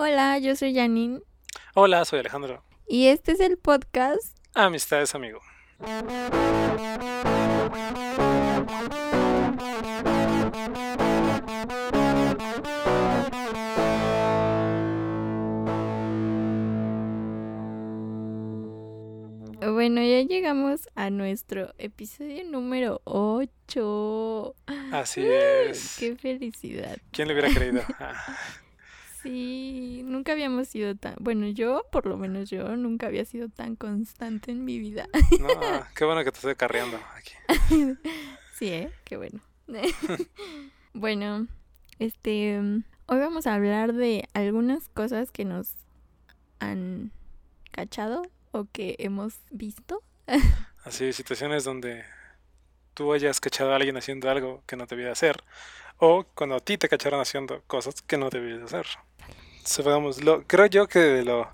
Hola, yo soy Janine. Hola, soy Alejandro. Y este es el podcast Amistades, amigo. Bueno, ya llegamos a nuestro episodio número 8. Así es. ¡Qué felicidad! ¿Quién le hubiera creído? Sí, nunca habíamos sido tan... Bueno, yo, por lo menos yo, nunca había sido tan constante en mi vida. no, qué bueno que te estoy carreando aquí. Sí, ¿eh? Qué bueno. bueno, este... Hoy vamos a hablar de algunas cosas que nos han cachado o que hemos visto. Así, situaciones donde tú hayas cachado a alguien haciendo algo que no debía hacer. O cuando a ti te cacharon haciendo cosas que no debías hacer. Supongamos, lo, creo yo que de lo,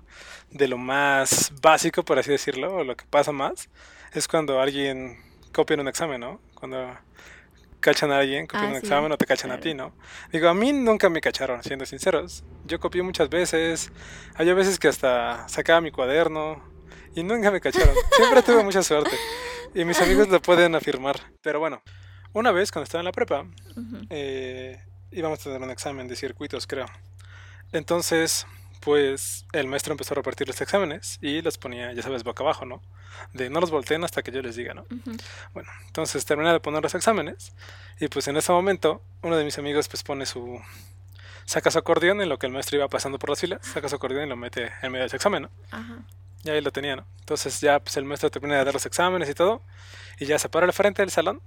de lo más básico, por así decirlo, o lo que pasa más, es cuando alguien copia en un examen, ¿no? Cuando cachan a alguien copiando Ah, un sí, examen o te cachan a claro. ti, ¿no? Digo, a mí nunca me cacharon, siendo sinceros. Yo copié muchas veces, hay veces que hasta sacaba mi cuaderno y nunca me cacharon. Siempre tuve mucha suerte y mis amigos lo pueden afirmar. Pero bueno, una vez cuando estaba en la prepa, Ujú. eh, íbamos a tener un examen de circuitos, creo. Entonces, pues el maestro empezó a repartir los exámenes y los ponía, ya sabes, boca abajo, ¿no? De no los volteen hasta que yo les diga, ¿no? Ujú. Bueno, entonces terminé de poner los exámenes y pues en ese momento uno de mis amigos pues pone su... saca su acordeón en lo que el maestro iba pasando por las filas, saca su acordeón y lo mete en medio de ese examen, ¿no? Ajá. Y ahí lo tenía, ¿no? Entonces ya pues el maestro termina de dar los exámenes y todo y ya se para al frente del salón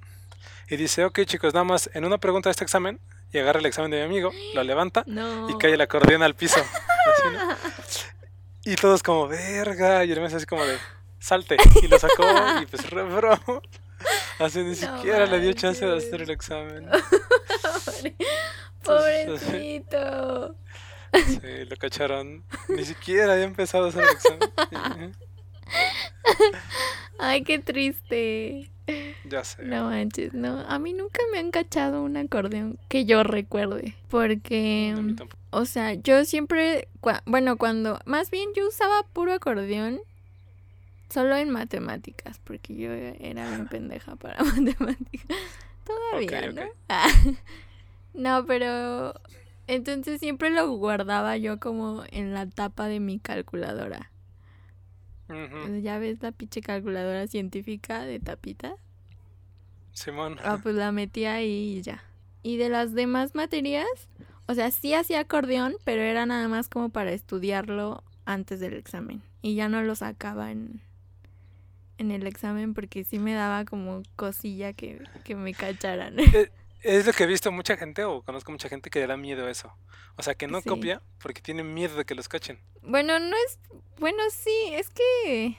y dice, ok chicos, nada más en una pregunta de este examen y agarra el examen de mi amigo, lo levanta No. y cae el acordeón al piso. así, ¿no? Y todos como, verga, y el maestro así como de, salte. Y lo sacó y pues reprobó. Así ni No siquiera le dio chance de hacer el examen. Pobrecito. Sí, lo cacharon. Ni siquiera había empezado a hacer el examen. Ay, qué triste. Ya sé. No manches, no. A mí nunca me han cachado un acordeón que yo recuerde. Porque, tampoco. o sea, yo siempre, cua- bueno, cuando, más bien yo usaba puro acordeón solo en matemáticas, porque yo era bien pendeja para matemáticas. Todavía, Ok, ¿no? Ah, no, pero entonces siempre lo guardaba yo como en la tapa de mi calculadora. Ya ves la pinche calculadora científica de tapita. Simón. Ah, pues la metí ahí y ya. Y de las demás materias, o sea, sí hacía acordeón, pero era nada más como para estudiarlo antes del examen. Y ya no lo sacaba en, en el examen porque sí me daba como cosilla que, que me cacharan. Es lo que he visto mucha gente, o conozco mucha gente que le da miedo a eso. O sea, que no Sí. copia porque tiene miedo de que los cachen. bueno, no es... Bueno, sí, es que...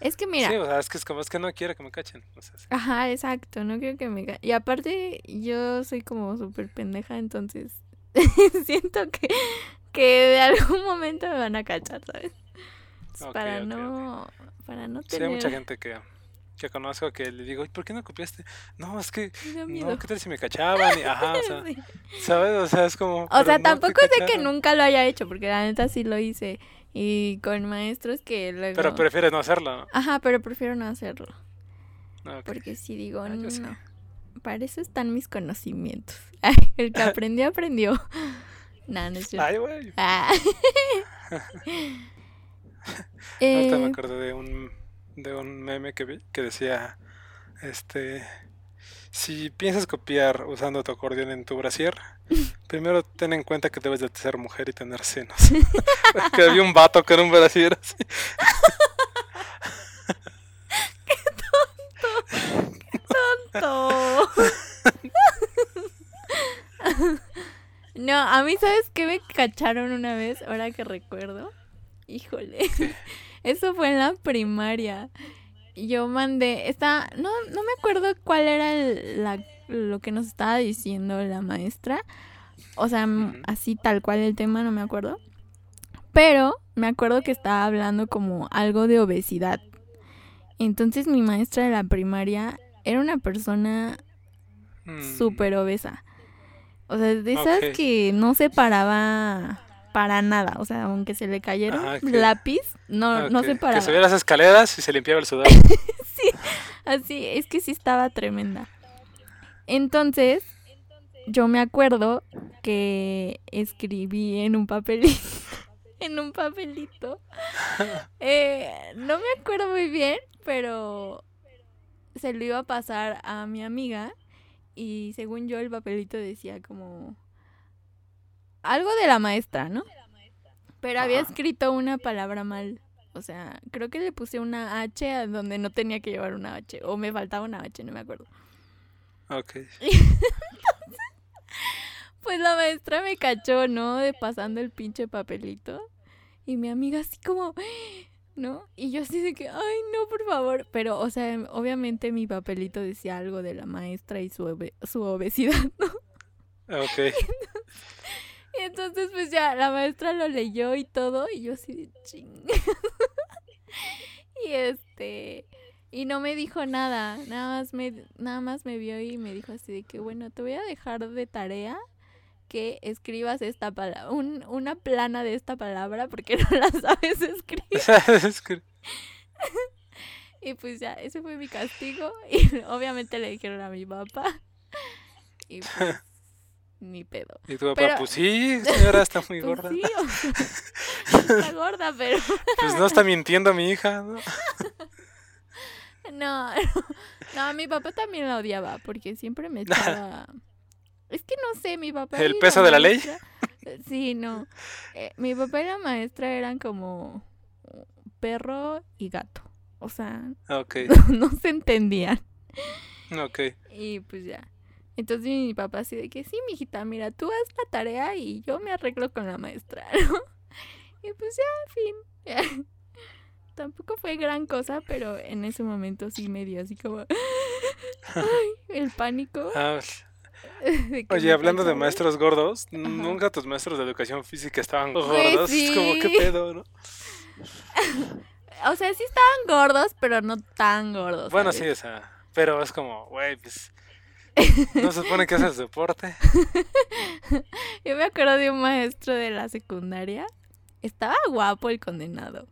Es que mira... Sí, o sea, es que es como es que no quiero que me cachen. O sea, sí. Ajá, exacto, no creo que me... ca- Y aparte, yo soy como súper pendeja, entonces siento que, que de algún momento me van a cachar, ¿sabes? Pues para no... Para no Sí, tener... hay mucha gente que, que conozco que le digo, "Ay, ¿por qué no copiaste? No, es que, no. ¿qué tal si me cachaban? Y, ajá, o sea. ¿sabes? O sea, es como... O "Pero sea, no tampoco sé que cacharon". nunca lo haya hecho, porque la neta sí lo hice. Y con maestros que luego... Pero prefieres no hacerlo, ¿no? Ajá, pero prefiero no hacerlo. Porque si digo, Ah, no, sí. para eso están mis conocimientos. El que aprendió, aprendió. No, no es cierto. Ay, güey. Ah. Ahorita me Eh, acordé de un, de un meme que vi que decía, este, si piensas copiar usando tu acordeón en tu brasier, primero ten en cuenta que debes de ser mujer y tener senos. que había un vato con un brasier así. tonto. No, a mí, ¿sabes qué me cacharon una vez? Ahora que recuerdo. Híjole. Eso fue en la primaria. Yo mandé, está, no, no me acuerdo cuál era el- la, lo que nos estaba diciendo la maestra. O sea, así tal cual el tema, no me acuerdo. Pero me acuerdo que estaba hablando como algo de obesidad. Entonces mi maestra de la primaria era una persona Mm, súper obesa. O sea, de esas que no se paraba para nada. O sea, aunque se le cayera que- lápiz, no, no Ok, se paraba. Que subía las escaleras y se limpiaba el sudor. Sí, así, es que sí estaba tremenda. Entonces, yo me acuerdo que escribí en un papelito, en un papelito. Eh, no me acuerdo muy bien, pero se lo iba a pasar a mi amiga y según yo el papelito decía como algo de la maestra, ¿no? Pero había escrito una palabra mal. O sea, creo que le puse una H a donde no tenía que llevar una H. O me faltaba una H, no me acuerdo. Ok. Pues la maestra me cachó, ¿no? De pasando el pinche papelito. Y mi amiga así como, ¿no? Y yo así de que, ay, no, por favor. Pero, o sea, obviamente mi papelito decía algo de la maestra y su, obe- su obesidad, ¿no? Ok. Y entonces, pues ya, la maestra lo leyó y todo. Y yo así de ching. y este. Y no me dijo nada. Nada más me, nada más me vio y me dijo así de que, bueno, te voy a dejar de tarea que escribas esta palabra, un, una plana de esta palabra porque no la sabes escribir. Y pues ya, ese fue mi castigo. Y obviamente le dijeron a mi papá. Y pues, ni pedo. y tu papá, Pero- pues sí, señora, está muy Pues gorda. sí, o sea, está gorda, pero Pues no está mintiendo mi hija, ¿no? no, no, no, mi papá también la odiaba porque siempre me echaba. Es que no sé, mi papá. ¿El peso de la ley? Sí, no. Eh, mi papá y la maestra eran como perro y gato. O sea, Ok, no se entendían. ok. Y pues ya. Entonces mi papá así de que sí, mijita, mira, tú haz la tarea y yo me arreglo con la maestra, ¿no? Y pues ya, fin. Tampoco fue gran cosa, pero en ese momento sí me dio así como ay, el pánico. Ah, oye, hablando de maestros gordos, nunca tus maestros de educación física estaban gordos. Es como, ¿qué sí. pedo, no? O sea, sí estaban gordos, pero no tan gordos. Bueno, sí, o sea, pero es como, güey, pues. No se supone que haces deporte. Yo me acuerdo de un maestro de la secundaria. Estaba guapo el condenado.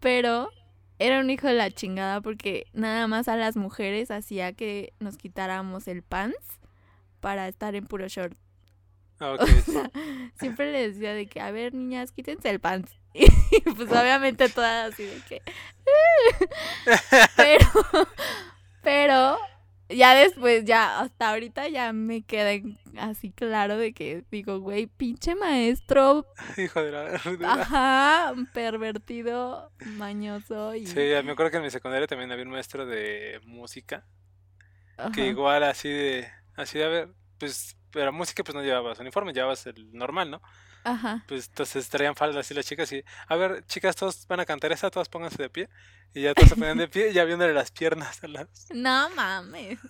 Pero era un hijo de la chingada porque nada más a las mujeres hacía que nos quitáramos el pants para estar en puro short. Ah, O Ok. sea, siempre les decía de que, a ver, niñas, quítense el pants. Y pues obviamente todas así de que... pero, pero ya después, ya hasta ahorita ya me queda así claro de que digo, güey, pinche maestro, Hijo de la. la- ajá, pervertido, mañoso y... Sí, me acuerdo que en mi secundaria también había un maestro de música ajá. que igual así de, así de, a ver, pues, pero música pues no llevabas uniforme, llevabas el normal, ¿no? Ajá. Pues entonces traían faldas así las chicas y, a ver, chicas, todos van a cantar esa, todas pónganse de pie. Y ya todos se ponían de pie y ya viéndole las piernas a las... No mames.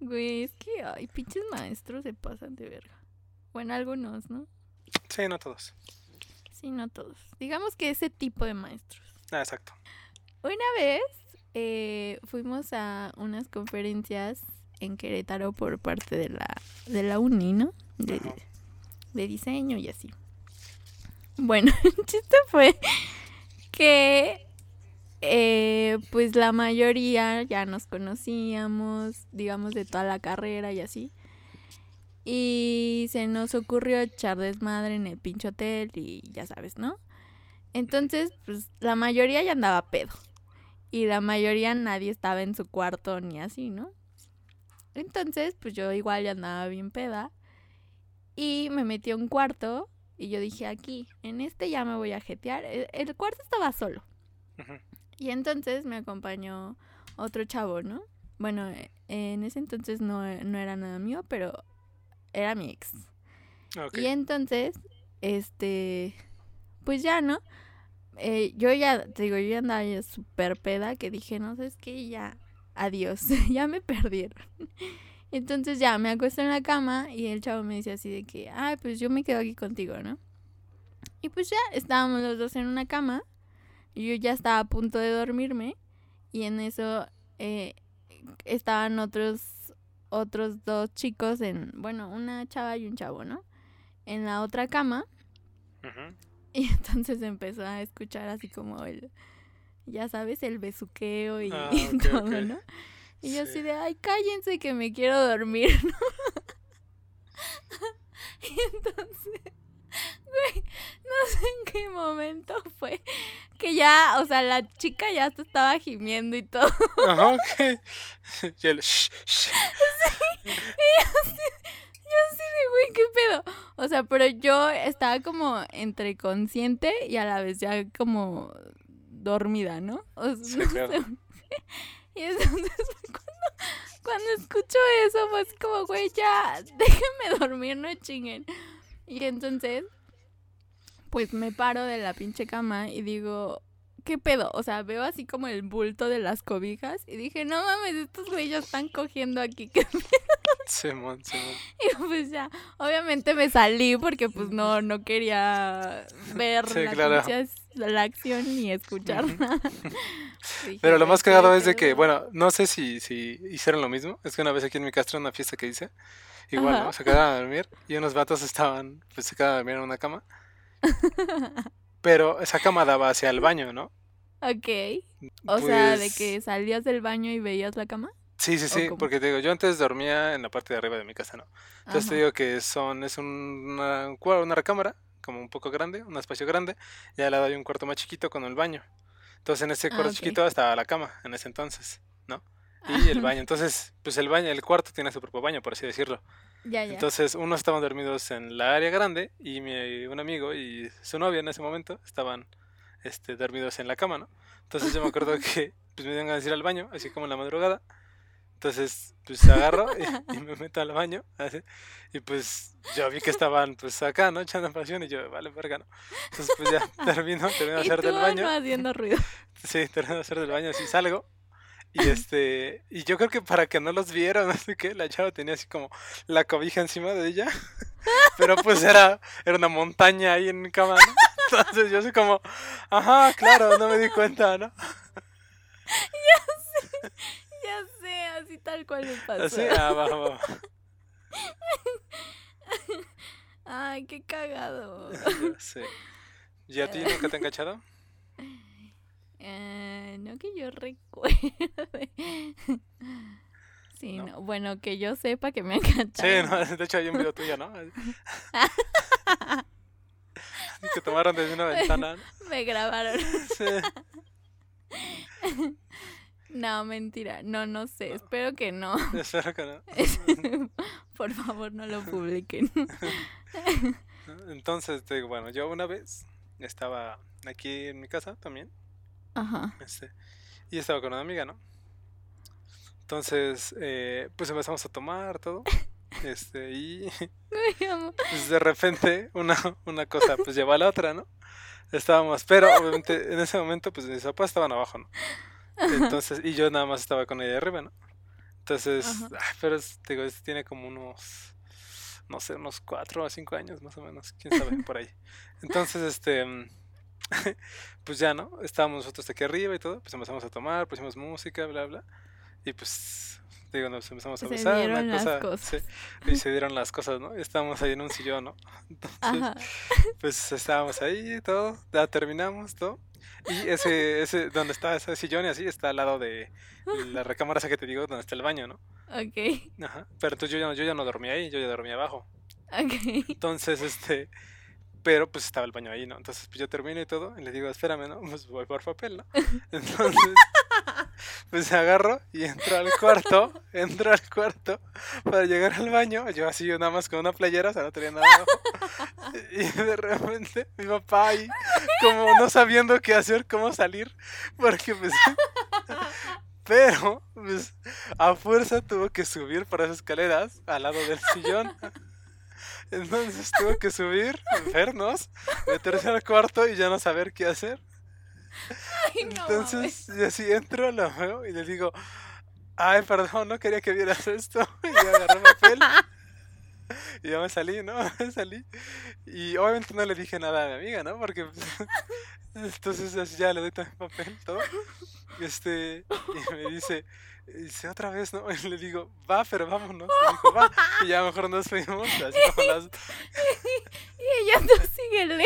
Güey, es que, ay, pinches maestros se pasan de verga. Bueno, algunos, ¿no? Sí, no todos. Sí, no todos. Digamos que ese tipo de maestros. Ah, exacto. Una vez eh, fuimos a unas conferencias en Querétaro por parte de la, de la uni, ¿no? De. De diseño y así. Bueno, el chiste fue que eh, pues la mayoría ya nos conocíamos, digamos, de toda la carrera y así. Y se nos ocurrió echar desmadre en el pinche hotel y ya sabes, ¿no? Entonces, pues la mayoría ya andaba pedo. Y la mayoría nadie estaba en su cuarto ni así, ¿no? Entonces, pues yo igual ya andaba bien peda. Y me metí a un cuarto y yo dije, aquí, en este ya me voy a jetear. El, el cuarto estaba solo. Y entonces me acompañó otro chavo, ¿no? Bueno, eh, en ese entonces no, no era nada mío, pero era mi ex. Y entonces, este, pues ya, ¿no? Eh, yo ya, te digo, yo ya andaba súper peda que dije, no sé, es que ya, adiós, ya me perdieron. Entonces ya me acuesto en la cama y el chavo me dice así de que, ay, pues yo me quedo aquí contigo, ¿no? Y pues ya estábamos los dos en una cama y yo ya estaba a punto de dormirme y en eso eh, estaban otros otros dos chicos en, bueno, una chava y un chavo, ¿no? En la otra cama. Y entonces empezó a escuchar así como el, ya sabes, el besuqueo y, Ah, todo. ¿no? Y yo así Sí. de, ay, cállense que me quiero dormir, ¿no? y entonces, güey, no sé en qué momento fue que ya, o sea, la chica ya se estaba gimiendo y todo. Ajá, ok. Y el shh, shh. Yo así de, güey, ¿qué pedo? O sea, pero yo estaba como entre consciente y a la vez ya como dormida, ¿no? O sea, Sí, no claro. sé. Y entonces cuando, cuando escucho eso, pues como, güey, ya, déjenme dormir, no chinguen. Y entonces, pues me paro de la pinche cama y digo, ¿qué pedo? O sea, veo así como el bulto de las cobijas y dije, no mames, estos güeyes están cogiendo aquí. ¿qué Simón, Simón. y pues ya, obviamente me salí porque pues no, no quería ver Sí, la, claro. La acción ni escuchar Ujú. nada. Dije, Pero lo "Güey, más cagado es de que, pedo". bueno, no sé si, si hicieron lo mismo. Es que una vez aquí en mi casa, en una fiesta que hice, igual, Ajá. ¿no? Se quedaban a dormir y unos vatos estaban, pues se quedaban a dormir en una cama. Pero esa cama daba hacia el baño, ¿no? Ok. O sea, de Pues, que salías del baño y veías la cama. Sí, sí, sí, porque te digo, yo antes dormía en la parte de arriba de mi casa, ¿no? Entonces te digo que son, es un- una, una recámara, como un poco grande, un espacio grande, y al lado hay un cuarto más chiquito con el baño. Entonces en ese Ah, cuarto chiquito estaba la cama en ese entonces, ¿no? Y el baño. Entonces, pues el baño, el cuarto tiene su propio baño, por así decirlo. Ya, ya. Entonces, unos estaban dormidos en la área grande y mi, un amigo y su novia en ese momento estaban este, dormidos en la cama, ¿no? Entonces yo me acuerdo que pues, me dieron ganas de ir al baño, así como en la madrugada. Entonces, pues agarro y, y me meto al baño, así. Y pues yo vi que estaban pues acá, ¿no? Echando pasión y yo, vale, verga, ¿no? Entonces, pues ya termino, termino de hacer del baño. no haciendo ruido. Sí, termino de hacer del baño, así salgo. Y este, y yo creo que para que no los vieran, sé qué, la chava tenía así como la cobija encima de ella. Pero pues era, era una montaña ahí en mi cama, ¿no? Entonces yo así como, ajá, claro, no me di cuenta, ¿no? Ya sé, así tal cual me pasó. Así, ah, va. Ay, qué cagado. Ya sé. ¿Y a ti nunca te han cachado? Eh, no que yo recuerde. Sí, ¿No? no. Bueno, que yo sepa que me han Sí, cantado. no, de hecho hay un video tuyo, ¿no? Que tomaron desde una ventana. Me grabaron. Sí. No, mentira. No, no sé. Espero que no. Espero que no. Por favor, no lo publiquen. Entonces, te digo, bueno, yo una vez estaba aquí en mi casa también, Ajá. este, y estaba con una amiga, ¿no? Entonces, eh, pues empezamos a tomar todo, este, y pues de repente una, una cosa pues lleva a la otra, ¿no? Estábamos, pero obviamente en ese momento pues mis papás estaban abajo, ¿no? Entonces, y yo nada más estaba con ella arriba, ¿no? Entonces, ah, pero es- digo, es- tiene como unos, no sé, unos cuatro o cinco años más o menos, quién sabe, por ahí. Entonces, este, mm, pues ya, ¿no? Estábamos nosotros aquí arriba y todo, pues empezamos a tomar, pusimos música, bla, bla, y pues, digo, nos empezamos a Se besar, dieron una las cosa, cosas. y se dieron las cosas, ¿no? Estábamos ahí en un sillón, ¿no? Entonces, Ajá. pues estábamos ahí y todo, ya terminamos todo. Y ese, ese, donde está ese sillón y así, está al lado de la recámara esa que te digo, donde está el baño, ¿no? Ok. Ajá. Pero entonces yo ya, no- yo ya no dormía ahí, yo ya dormía abajo. Ok. Entonces, este, pero pues estaba el baño ahí, ¿no? Entonces pues yo termino y todo, y le digo, espérame, ¿no? Pues voy por papel, ¿no? Entonces, pues agarro y entro al cuarto, entro al cuarto para llegar al baño, yo así nada más con una playera, o sea, no tenía nada. Y de repente mi papá ahí, como no sabiendo qué hacer, cómo salir, porque pues... Pero, pues, a fuerza tuvo que subir por esas escaleras al lado del sillón. Entonces tuvo que subir, vernos, meterse al cuarto y ya no saber qué hacer. Entonces, yo así entro, lo veo y le digo, ay, perdón, no quería que vieras esto. Y yo agarré papel y ya me salí, ¿no? Me salí. Y obviamente no le dije nada a mi amiga, ¿no? Porque pues, entonces así ya le doy todo el papel, todo. Este, y me dice, dice otra vez, ¿no? Y le digo, va, pero vámonos. Y dijo, va. Y ya mejor nos fuimos, así como las, Y ella no síguele.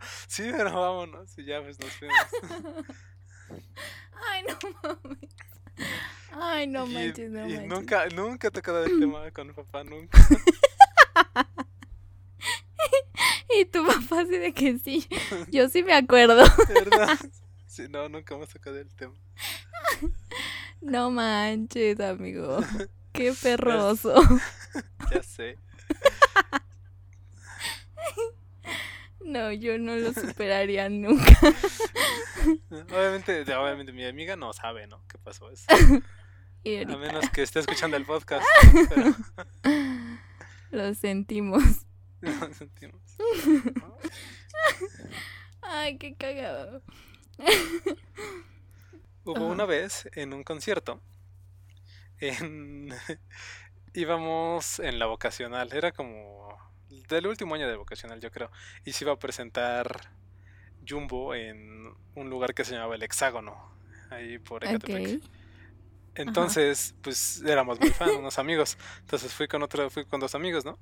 Yo, sí, pero vámonos. Y ya pues nos fuimos. Ay, no mames. Ay, no manches, no y manches. nunca, nunca he tocado el tema con mi papá, nunca. Y tu papá así de que sí. Yo sí me acuerdo. Verdad. Sí, no, nunca hemos tocado el tema. No manches, amigo. Qué perroso. Ya sé. No, yo no lo superaría nunca. Obviamente, obviamente mi amiga no sabe, ¿no? ¿Qué pasó eso? Y A menos que esté escuchando el podcast. Pero lo sentimos. no sentimos. Ay, qué cagado. Hubo una vez en un concierto. En... Íbamos en la vocacional. Era como del último año de vocacional, yo creo. Y se iba a presentar Jumbo en un lugar que se llamaba El Hexágono. Ahí por Ecatepec. Entonces, pues éramos muy fan, unos amigos. Entonces fui con otro, fui con dos amigos, ¿no?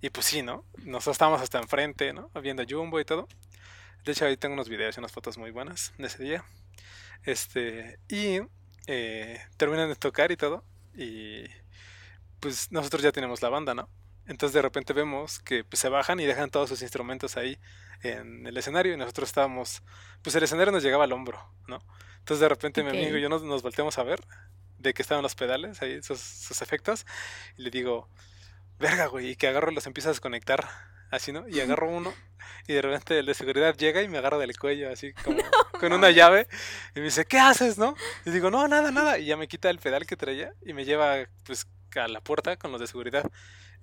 Y pues sí, ¿no? Nosotros estábamos hasta enfrente, ¿no? Viendo Jumbo y todo. De hecho, ahí tengo unos videos y unas fotos muy buenas de ese día. Este, y eh, terminan de tocar y todo. Y pues nosotros ya tenemos la banda, ¿no? Entonces de repente vemos que pues, se bajan y dejan todos sus instrumentos ahí en el escenario y nosotros estábamos, pues el escenario nos llegaba al hombro, ¿no? Entonces de repente mi amigo y yo nos, nos volteamos a ver de que estaban los pedales ahí, sus, sus efectos, y le digo, verga, güey, y que agarro y los empiezo a desconectar, así, ¿no? Y agarro uno, y de repente el de seguridad llega y me agarra del cuello, así como con una llave, y me dice, ¿qué haces, no? Y digo, no, nada, nada, y ya me quita el pedal que traía y me lleva, pues, a la puerta con los de seguridad.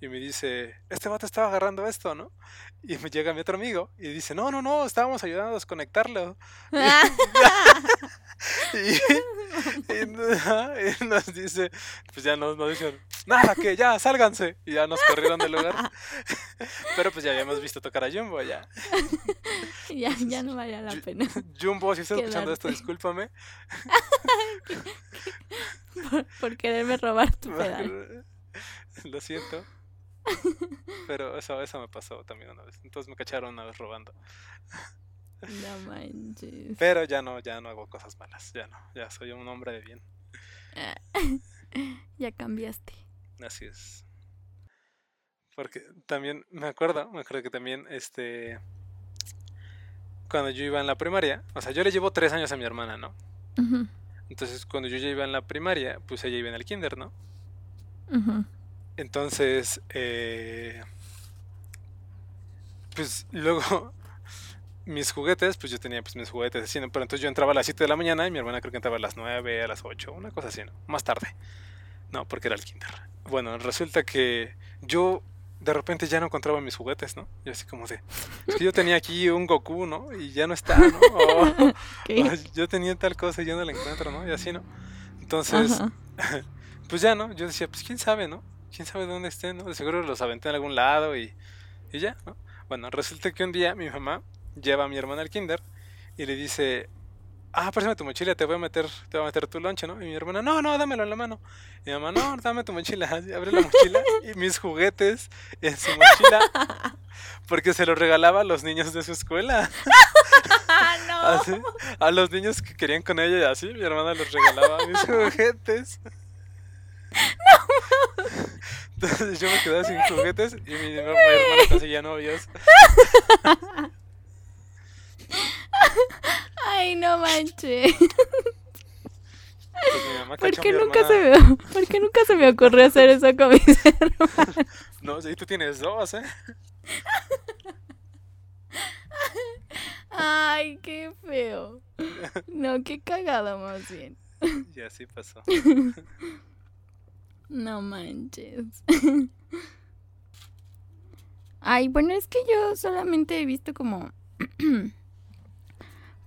Y me dice, este vato estaba agarrando esto, ¿no? Y me llega mi otro amigo y dice, no, no, no, estábamos ayudando a desconectarlo. Y, nos dice, pues ya nos, nos dicen, nada, que ya, sálganse. Y ya nos corrieron del lugar. Pero pues ya habíamos visto tocar a Jumbo, ya. ya, ya no valía la pena Jumbo, si estás escuchando esto, discúlpame. por, por quererme robar tu pedal. Lo siento. Pero eso, eso me pasó también una vez. Entonces me cacharon una vez robando. No manches. Pero ya no, ya no hago cosas malas. Ya no, ya soy un hombre de bien. Ya cambiaste. Así es. Porque también me acuerdo, me acuerdo que también, este, cuando yo iba en la primaria, o sea, yo le llevo tres años a mi hermana, ¿no? Entonces, cuando yo ya iba en la primaria, pues ella iba en el kinder, ¿no? ujú. Entonces, eh, pues luego mis juguetes, pues yo tenía pues mis juguetes así, ¿no? Pero entonces yo entraba a las 7 de la mañana y mi hermana creo que entraba a las 9, a las 8, una cosa así, ¿no? Más tarde. No, porque era el kinder. Bueno, resulta que yo de repente ya no encontraba mis juguetes, ¿no? Yo así como de, es que yo tenía aquí un Goku, ¿no? Y ya no está, ¿no? O- yo tenía tal cosa y yo no la encuentro, ¿no? Y así, ¿no? Entonces, pues ya, ¿no? Yo decía, pues quién sabe, ¿no? ¿Quién sabe dónde estén, ¿no? De seguro los aventé en algún lado y, y ya, ¿no? Bueno, resulta que un día mi mamá lleva a mi hermana al kinder y le dice, ah, préstame tu mochila, te voy a meter, te voy a meter tu lonche, ¿no? Y mi hermana, no, no, dámelo en la mano. Y mi mamá, no, dame tu mochila. Abre la mochila y mis juguetes en su mochila porque se los regalaba a los niños de su escuela. ¡Ah, no! Así, a los niños que querían con ella y así, mi hermana les regalaba mis juguetes. Entonces yo me quedaba sin juguetes y mi, mi hermana conseguía novios. Ay, no manches. Pues ¿Por qué nunca hermana. se me, ¿por qué nunca se me ocurrió hacer eso con mis hermanos? No, sí, tú tienes dos, ¿eh? Ay, qué feo. No, qué cagado más bien. Y así pasó. No manches. Ay, bueno, es que yo solamente he visto como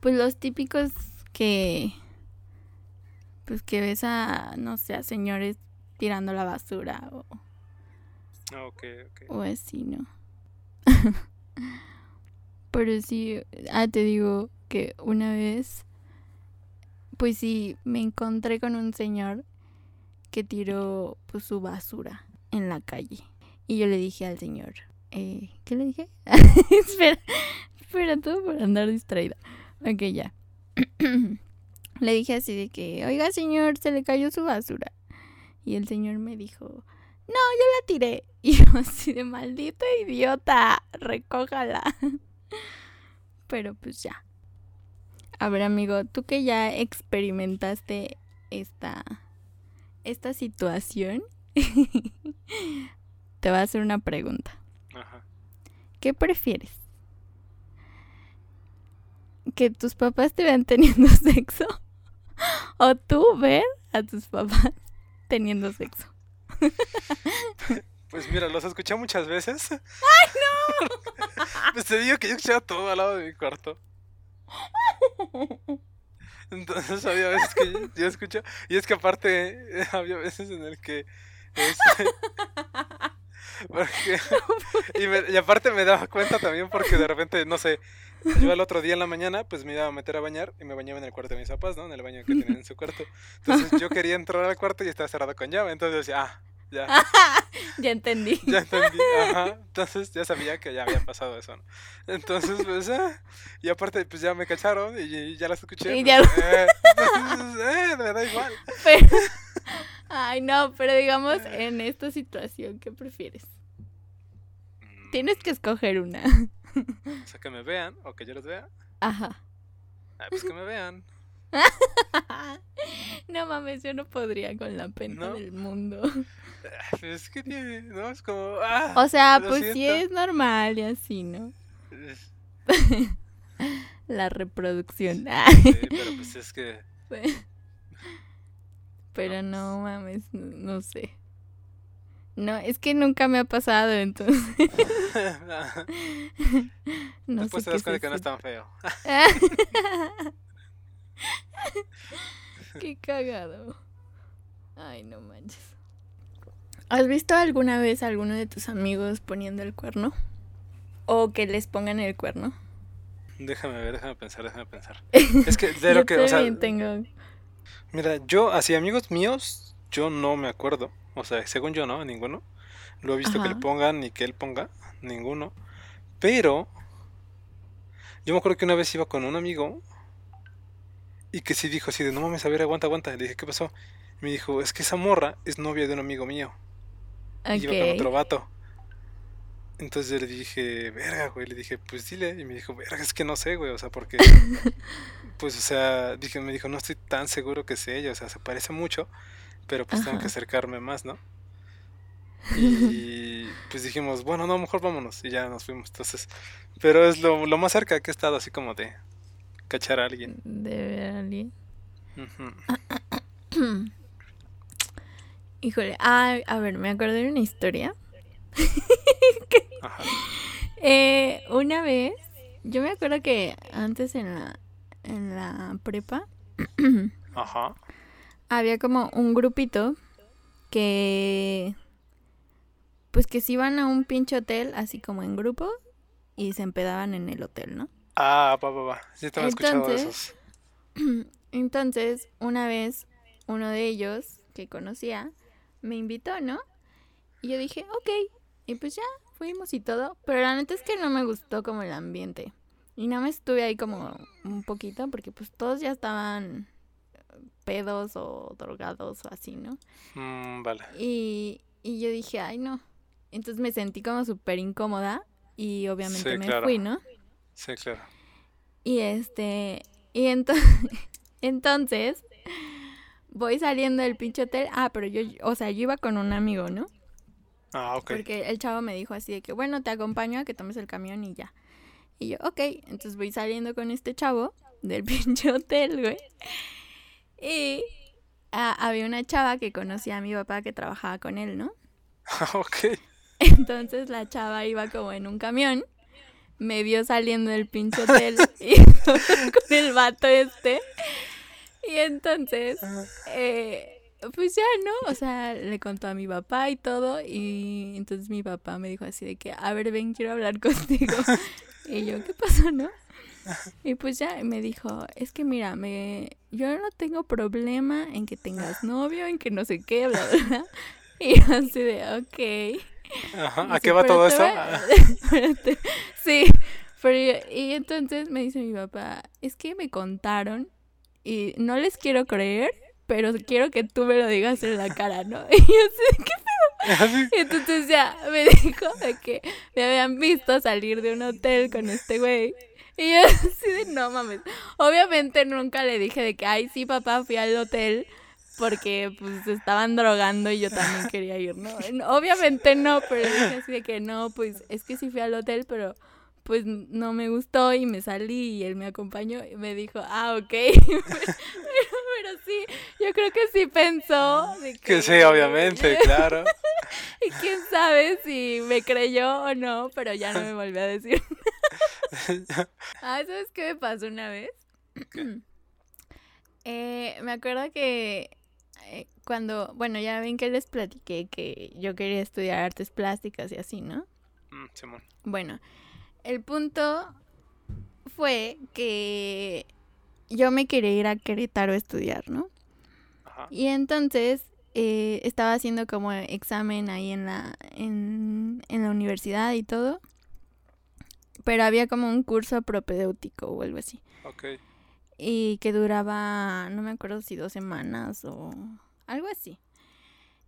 pues los típicos que pues que ves a no sé, a señores tirando la basura o, Ah, Ok, ok. o así, ¿no? Pero sí, ah, te digo que una vez, pues sí, me encontré con un señor que tiró pues su basura en la calle. Y yo le dije al señor, eh, ¿qué le dije? espera, espera, era todo por andar distraída. Ok, ya. le dije así de que, oiga señor, se le cayó su basura. Y el señor me dijo, no, yo la tiré. Y yo así de maldito idiota, recójala. Pero pues ya. A ver, amigo, tú que ya experimentaste esta, esta situación, te voy a hacer una pregunta. Ajá. ¿Qué prefieres? ¿Que tus papás te vean teniendo sexo? ¿O tú ver a tus papás teniendo sexo? Pues mira, los escuché muchas veces. ¡Ay, no! pues te digo que yo escuchaba todo al lado de mi cuarto. Entonces había veces que yo, yo escucho. Y es que aparte, había veces en el que. este, porque, y, me- y aparte me daba cuenta también porque de repente, no sé, yo al otro día en la mañana pues me iba a meter a bañar y me bañaba en el cuarto de mis papás, ¿no? En el baño que tenían en su cuarto. Entonces yo quería entrar al cuarto y estaba cerrado con llave. Entonces decía, ah, ya, ya entendí. ya entendí. Ajá. Entonces ya sabía que ya había pasado eso, ¿no? Entonces, pues, ah, y aparte, pues ya me cacharon y, y ya las escuché. Y pues, ya- eh, entonces, eh, me da igual. Pero- Ay, no, pero digamos, en esta situación, ¿qué prefieres? Tienes que escoger una. O sea, que me vean o que yo los vea. Ajá. Ah, pues que me vean. No mames, yo no podría con la pena ¿No? del mundo. Pues, es que tiene, ¿no? Es como, ah. O sea, pues sí siento. es normal y así, ¿no? Es- La reproducción. Sí, pero pues es que. Pero no mames, no, no sé. No, es que nunca me ha pasado, entonces no Después sé te das cuenta que no es tan feo. Qué cagado. Ay, no manches. ¿Has visto alguna vez a alguno de tus amigos poniendo el cuerno? O que les pongan el cuerno. Déjame ver, déjame pensar, déjame pensar. Es que de lo Yo que, o sea, también tengo. mira, yo, así amigos míos, yo no me acuerdo. O sea, según yo, ¿no? Ninguno. Lo he visto que le pongan ni que él ponga, ninguno. Pero, yo me acuerdo que una vez iba con un amigo y que sí dijo así de, no mames, a ver, aguanta, aguanta. Le dije, ¿qué pasó? Y me dijo, es que esa morra es novia de un amigo mío. Y iba con otro vato. Entonces yo le dije, verga, güey. Le dije, pues dile. Y me dijo, verga, es que no sé, güey. O sea, porque. Pues, o sea, dije, me dijo, no estoy tan seguro que sea ella. O sea, se parece mucho. Pero pues tengo que acercarme más, ¿no? Y pues dijimos, bueno, no, mejor vámonos. Y ya nos fuimos. Entonces, pero es lo, lo más cerca que he estado, así como de cachar a alguien. De ver a alguien. Ujú. Híjole, ah, a ver, me acordé de una historia. Ajá. Eh, una vez, yo me acuerdo que antes en la, en la prepa Ajá. había como un grupito que, pues que se iban a un pinche hotel así como en grupo y se empedaban en el hotel, ¿no? Ah, va, va, va. Sí, te Entonces- esos. Entonces, una vez, uno de ellos que conocía me invitó, ¿no? Y yo dije, ok. Y pues ya, fuimos y todo. Pero la neta es que no me gustó como el ambiente. Y nada más estuve ahí como un poquito porque pues todos ya estaban pedos o drogados o así, ¿no? Mm, vale. Y, y yo dije, ay, no. Entonces me sentí como súper incómoda y obviamente Sí, me claro. fui, ¿no? Sí, claro. Y este, y ento- entonces voy saliendo del pinche hotel. Ah, pero yo, o sea, yo iba con un amigo, ¿no? Ah, ok. Porque el chavo me dijo así de que, bueno, te acompaño a que tomes el camión y ya. Y yo, ok, entonces voy saliendo con este chavo del pinche hotel, güey. Y ah, había una chava que conocía a mi papá que trabajaba con él, ¿no? ok. Entonces la chava iba como en un camión, me vio saliendo del pinche hotel y con el vato este. Y entonces, eh, pues ya, ¿no? O sea, le contó a mi papá y todo. Y entonces mi papá me dijo así de que, a ver, ven, quiero hablar contigo. Y yo, ¿qué pasó, no? Y pues ya me dijo, es que mira, me, yo no tengo problema en que tengas novio, en que no sé qué, bla, bla, bla. Y así de, ok. Ajá. ¿A qué va "Pero todo eso? Ah. Sí, Pero, y entonces me dice mi papá, es que me contaron y no les quiero creer, pero quiero que tú me lo digas en la cara, ¿no? Y yo sé, ¿qué pedo? Y entonces ya me dijo de que me habían visto salir de un hotel con este güey. Y yo así de, no mames. Obviamente nunca le dije de que, ay, sí, papá, fui al hotel porque pues estaban drogando y yo también quería ir, ¿no? Obviamente no, pero dije así de que no, pues es que sí fui al hotel, pero pues no me gustó y me salí y él me acompañó y me dijo, ah, ok. pero, pero, sí, yo creo que sí pensó. De que... que sí, obviamente, claro. y quién sabe si me creyó o no, pero ya no me volvió a decir. ah, ¿sabes qué me pasó una vez? Eh, me acuerdo que eh, cuando, bueno, ya ven que les platiqué que yo quería estudiar artes plásticas y así, ¿no? Mm, Simón. Bueno, el punto fue que yo me quería ir a Querétaro a estudiar, ¿no? Ajá. Y entonces eh, estaba haciendo como examen ahí en la, en, en la universidad y todo. Pero había como un curso propedéutico o algo así. Ok. Y que duraba, no me acuerdo si dos semanas o algo así.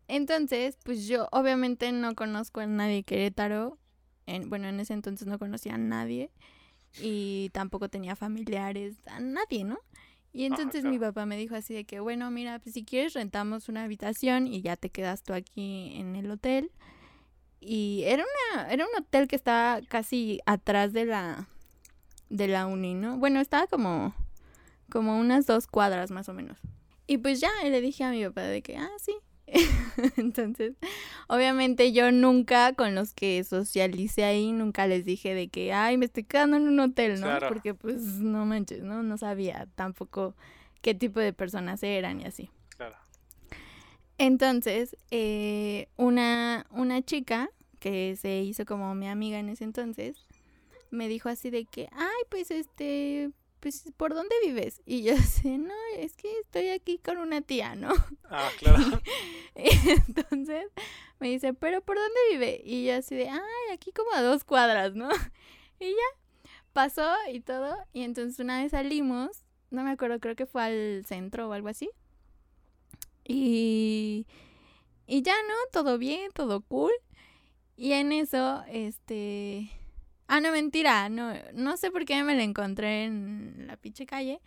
Entonces, pues yo obviamente no conozco a nadie de Querétaro. En, bueno, en ese entonces no conocía a nadie. Y tampoco tenía familiares, a nadie, ¿no? Y entonces mi claro. papá me dijo así de que, bueno, mira, pues si quieres rentamos una habitación y ya te quedas tú aquí en el hotel. Y era una, era un hotel que estaba casi atrás de la, de la uni, ¿no? Bueno, estaba como, como unas dos cuadras más o menos. Y pues ya le dije a mi papá de que, ah, sí. Entonces, obviamente yo nunca con los que socialicé ahí, nunca les dije de que, ay, me estoy quedando en un hotel, ¿no? Claro. Porque pues no manches, ¿no? No sabía tampoco qué tipo de personas eran y así. Claro. Entonces, eh, una, una chica que se hizo como mi amiga en ese entonces, me dijo así de que, ay, pues este, pues, ¿por dónde vives? Y yo así, no, es que estoy aquí con una tía, ¿no? Ah, claro. Y entonces me dice, ¿pero por dónde vive? Y yo así de, ay, aquí como a dos cuadras, ¿no? Y ya, pasó y todo. Y entonces una vez salimos, no me acuerdo, creo que fue al centro o algo así. Y, y ya, ¿no? Todo bien, todo cool. Y en eso, este... Ah, no, mentira, no, no sé por qué me la encontré en la pinche calle.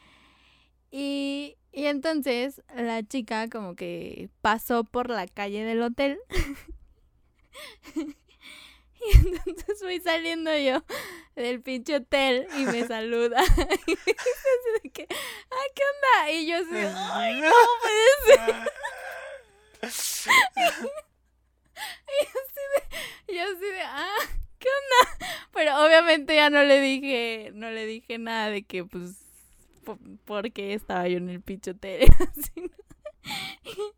Y, y entonces la chica como que pasó por la calle del hotel. y entonces fui saliendo yo del pinche hotel y me saluda. y me de que, ah, ¿qué onda? Y yo así, ay, no puede ser. Y yo así de, yo así de, ah, ¿qué onda? Pero obviamente ya no le dije, no le dije nada de que pues po- porque estaba yo en el ¿no?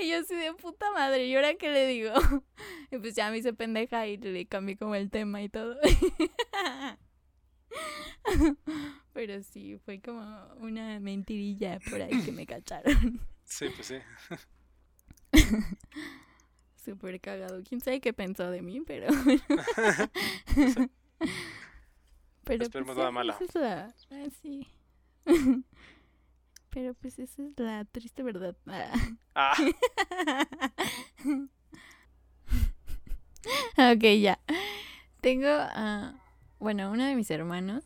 Y yo así de puta madre, ¿y ahora qué le digo? Y pues ya me hice pendeja y le cambié como el tema y todo. Pero sí, fue como una mentirilla por ahí que me cacharon. Sí, pues sí. Súper cagado. ¿Quién sabe qué pensó de mí? Pero... Pero Esperemos pues, nada esa es la... ah, sí. Pero pues esa es la triste verdad. Ah. Ah, ok, ya. Tengo, ah, bueno, uno de mis hermanos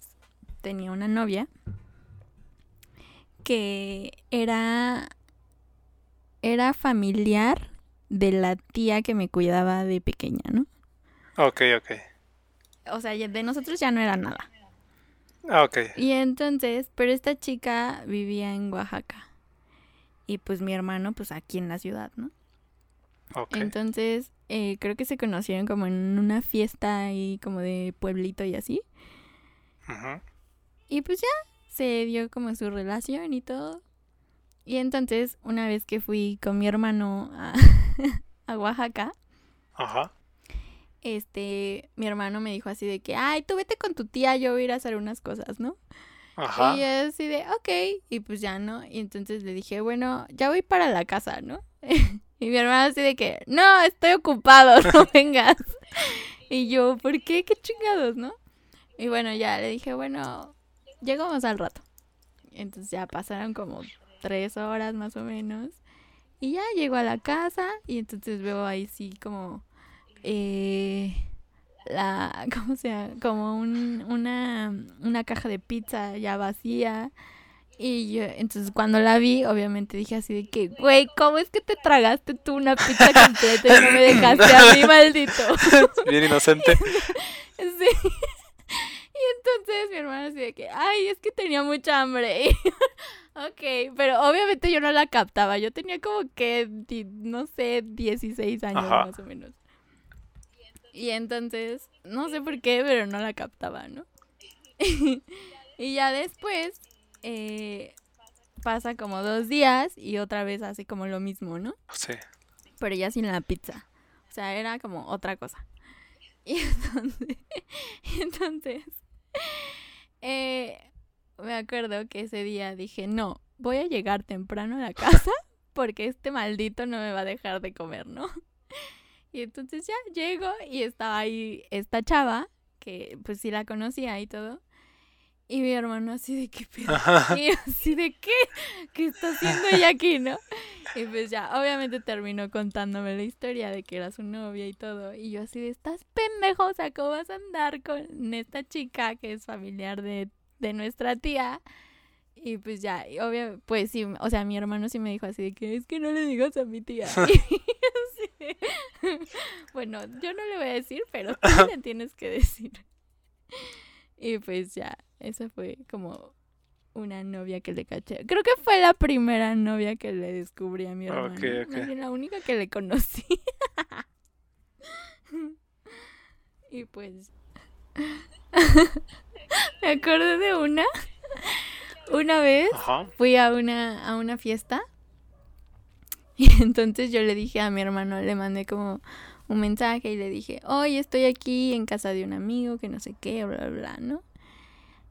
tenía una novia que era, era familiar de la tía que me cuidaba de pequeña, ¿no? ok, ok. O sea, de nosotros ya no era nada. Ah, ok. Y entonces, pero esta chica vivía en Oaxaca. Y pues mi hermano, pues aquí en la ciudad, ¿no? Ok. Entonces, eh, creo que se conocieron como en una fiesta ahí como de pueblito y así. Ujú. Y pues ya se dio como su relación y todo. Y entonces, una vez que fui con mi hermano a, a Oaxaca, Ajá. este, mi hermano me dijo así de que, ay, tú vete con tu tía, yo voy a ir a hacer unas cosas, ¿no? Ajá. Y yo así de, ok, y pues ya, ¿no? Y entonces le dije, bueno, ya voy para la casa, ¿no? y mi hermano así de que, no, estoy ocupado, no vengas. y yo, ¿por qué? ¿Qué chingados, no? Y bueno, ya le dije, bueno, llegamos al rato. Entonces ya pasaron como tres horas más o menos. Y ya llego a la casa y entonces veo ahí sí como eh, la, ¿cómo se llama? Como un, una, una caja de pizza ya vacía. Y yo, entonces cuando la vi, obviamente dije así de que, güey, ¿cómo es que te tragaste tú una pizza completa y no me dejaste a mí, maldito? Bien inocente. sí. Entonces mi hermana así de que, ay, es que tenía mucha hambre. ok, pero obviamente yo no la captaba. Yo tenía como que, no sé, 16 años Ajá. más o menos. Y entonces, no sé por qué, pero no la captaba, ¿no? y ya después eh, pasa como dos días y otra vez hace como lo mismo, ¿no? Sí. Pero ya sin la pizza. O sea, era como otra cosa. Y entonces, y entonces eh, me acuerdo que ese día dije, no, voy a llegar temprano a la casa porque este maldito no me va a dejar de comer, ¿no? Y entonces ya llego y estaba ahí esta chava, que pues sí la conocía y todo. Y mi hermano así de qué pedo. Y así de qué, ¿qué está haciendo ella aquí, no? Y pues ya, obviamente terminó contándome la historia de que era su novia y todo. Y yo así de, estás pendejo, o sea, ¿cómo vas a andar con esta chica que es familiar de, de nuestra tía? Y pues ya, y obvio, pues sí, o sea, mi hermano sí me dijo así de que es que no le digas a mi tía. Y así de, bueno, yo no le voy a decir, pero tú le tienes que decir. Y pues ya, esa fue como una novia que le caché. Creo que fue la primera novia que le descubrí a mi hermano. Ok, ok. Más bien la única que le conocí. y pues me acuerdo de una. Una vez Ajá. fui a una, a una fiesta y entonces yo le dije a mi hermano, le mandé como un mensaje y le dije, hoy estoy aquí en casa de un amigo que no sé qué, bla, bla, bla, ¿no?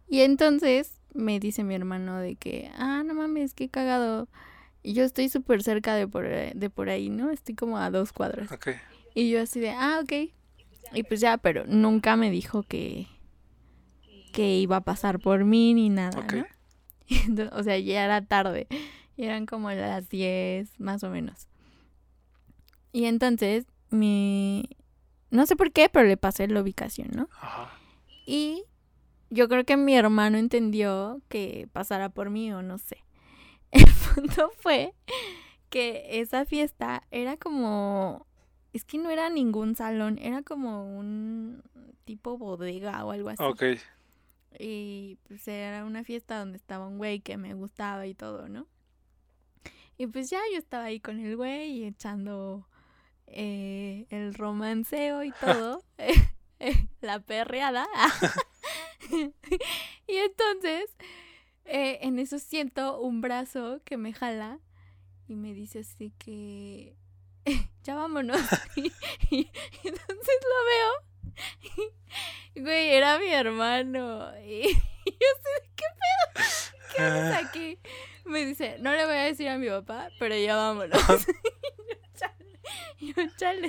Y entonces me dice mi hermano de que, ah, no mames, qué cagado. Y yo estoy súper cerca de por, de por ahí, ¿no? Estoy como a dos cuadras. Y yo así de, ah, ok. Y pues ya, pero nunca me dijo que, que iba a pasar por mí ni nada, Ok. ¿no? O sea, ya era tarde. Y eran como las 10, más o menos. Y entonces, mi... No sé por qué, pero le pasé la ubicación, ¿no? Ajá. Y yo creo que mi hermano entendió que pasara por mí o no sé. El punto fue que esa fiesta era como... Es que no era ningún salón, era como un tipo bodega o algo así. Ok. Y pues era una fiesta donde estaba un güey que me gustaba y todo, ¿no? Y pues ya yo estaba ahí con el güey y echando eh, el romanceo y todo, la perreada. y entonces, eh, en eso siento un brazo que me jala y me dice así que ya vámonos. y, y entonces lo veo. y, güey, era mi hermano. Y, yo así ¿qué pedo? ¿Qué haces aquí? Me dice, no le voy a decir a mi papá, pero ya vámonos. Y chale.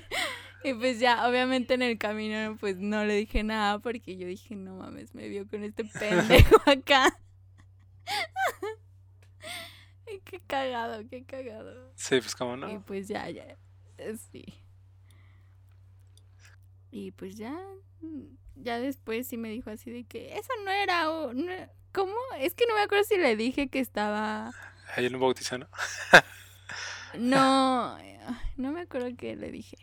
Y. Y pues ya, obviamente en el camino, pues no le dije nada porque yo dije, no mames, me vio con este pendejo acá. Qué cagado, qué cagado. Sí, pues cómo Y no. pues ya, ya, eh, sí. Y pues ya, mm, ya después sí me dijo así de que eso no era, un- no ¿cómo? Es que no me acuerdo si le dije que estaba, Ahí en un bautizo, ¿no? no, eh, no me acuerdo qué le dije.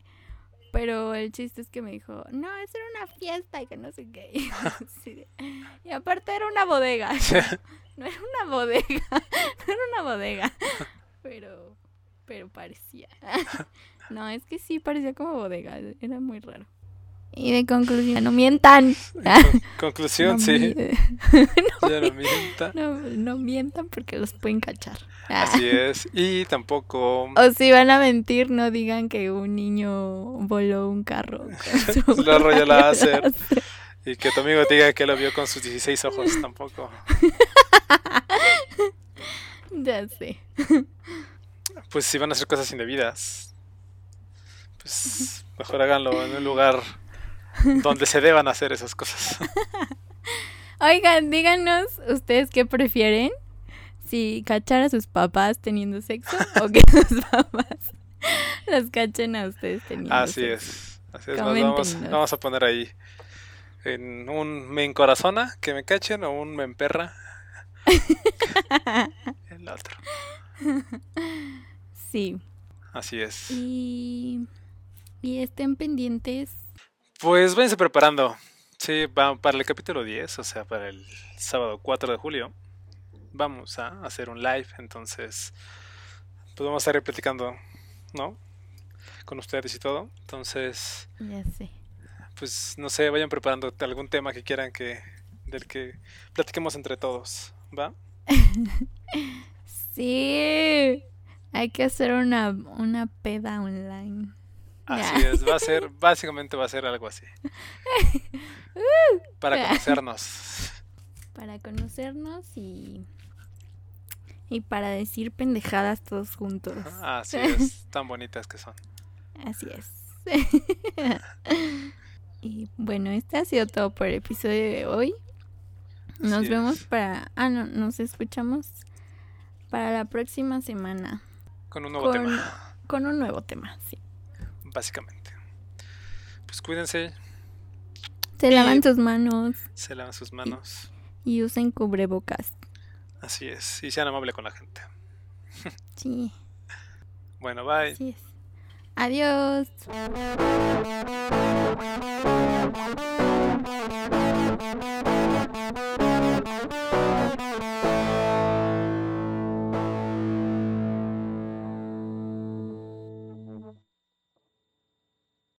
Pero el chiste es que me dijo, no, eso era una fiesta y que no sé qué. Y, aparte era una bodega. No era una bodega, no era una bodega. Pero, pero parecía. No, es que sí parecía como bodega, era muy raro. Y de conclusión, no mientan. Con- Conclusión, No sí. mi- Ya no mienta. No, no mientan porque los pueden cachar. Así es. Y tampoco O si van a mentir, no digan que un niño voló un carro. La rayo láser. láser. Y que tu amigo te diga que lo vio con sus 16 ojos tampoco. Ya sé. Pues si van a hacer cosas indebidas, pues mejor háganlo en un lugar donde se deban hacer esas cosas. Oigan, díganos ustedes qué prefieren. Si cachar a sus papás teniendo sexo o que sus papás los cachen a ustedes teniendo Así sexo. es. Así es. Vamos, a poner ahí en un me encorazona que me cachen o un me emperra. El otro. Sí. Así es. Y, y estén pendientes. Pues váyanse preparando. Sí, va- para el capítulo 10, o sea, para el sábado 4 de julio, vamos a hacer un live. Entonces, pues vamos a estar platicando, ¿no? Con ustedes y todo. Entonces, Ya sé. pues no sé, vayan preparando algún tema que quieran que del que platiquemos entre todos, ¿va? Sí. Hay que hacer una, una peda online. Así es, va a ser, básicamente va a ser algo así. Para conocernos. Para conocernos y. Y para decir pendejadas todos juntos. Así es, tan bonitas que son. Así es. y bueno, este ha sido todo por el episodio de hoy. Nos Así vemos es. para. Ah, no, nos escuchamos para la próxima semana Con un nuevo Con- tema, con un nuevo tema. Sí básicamente. Pues cuídense. Se lavan sus manos. Se lavan sus manos. Y, usen cubrebocas. Así es. Y sean amables con la gente. Sí. Bueno, bye. Así es. Adiós.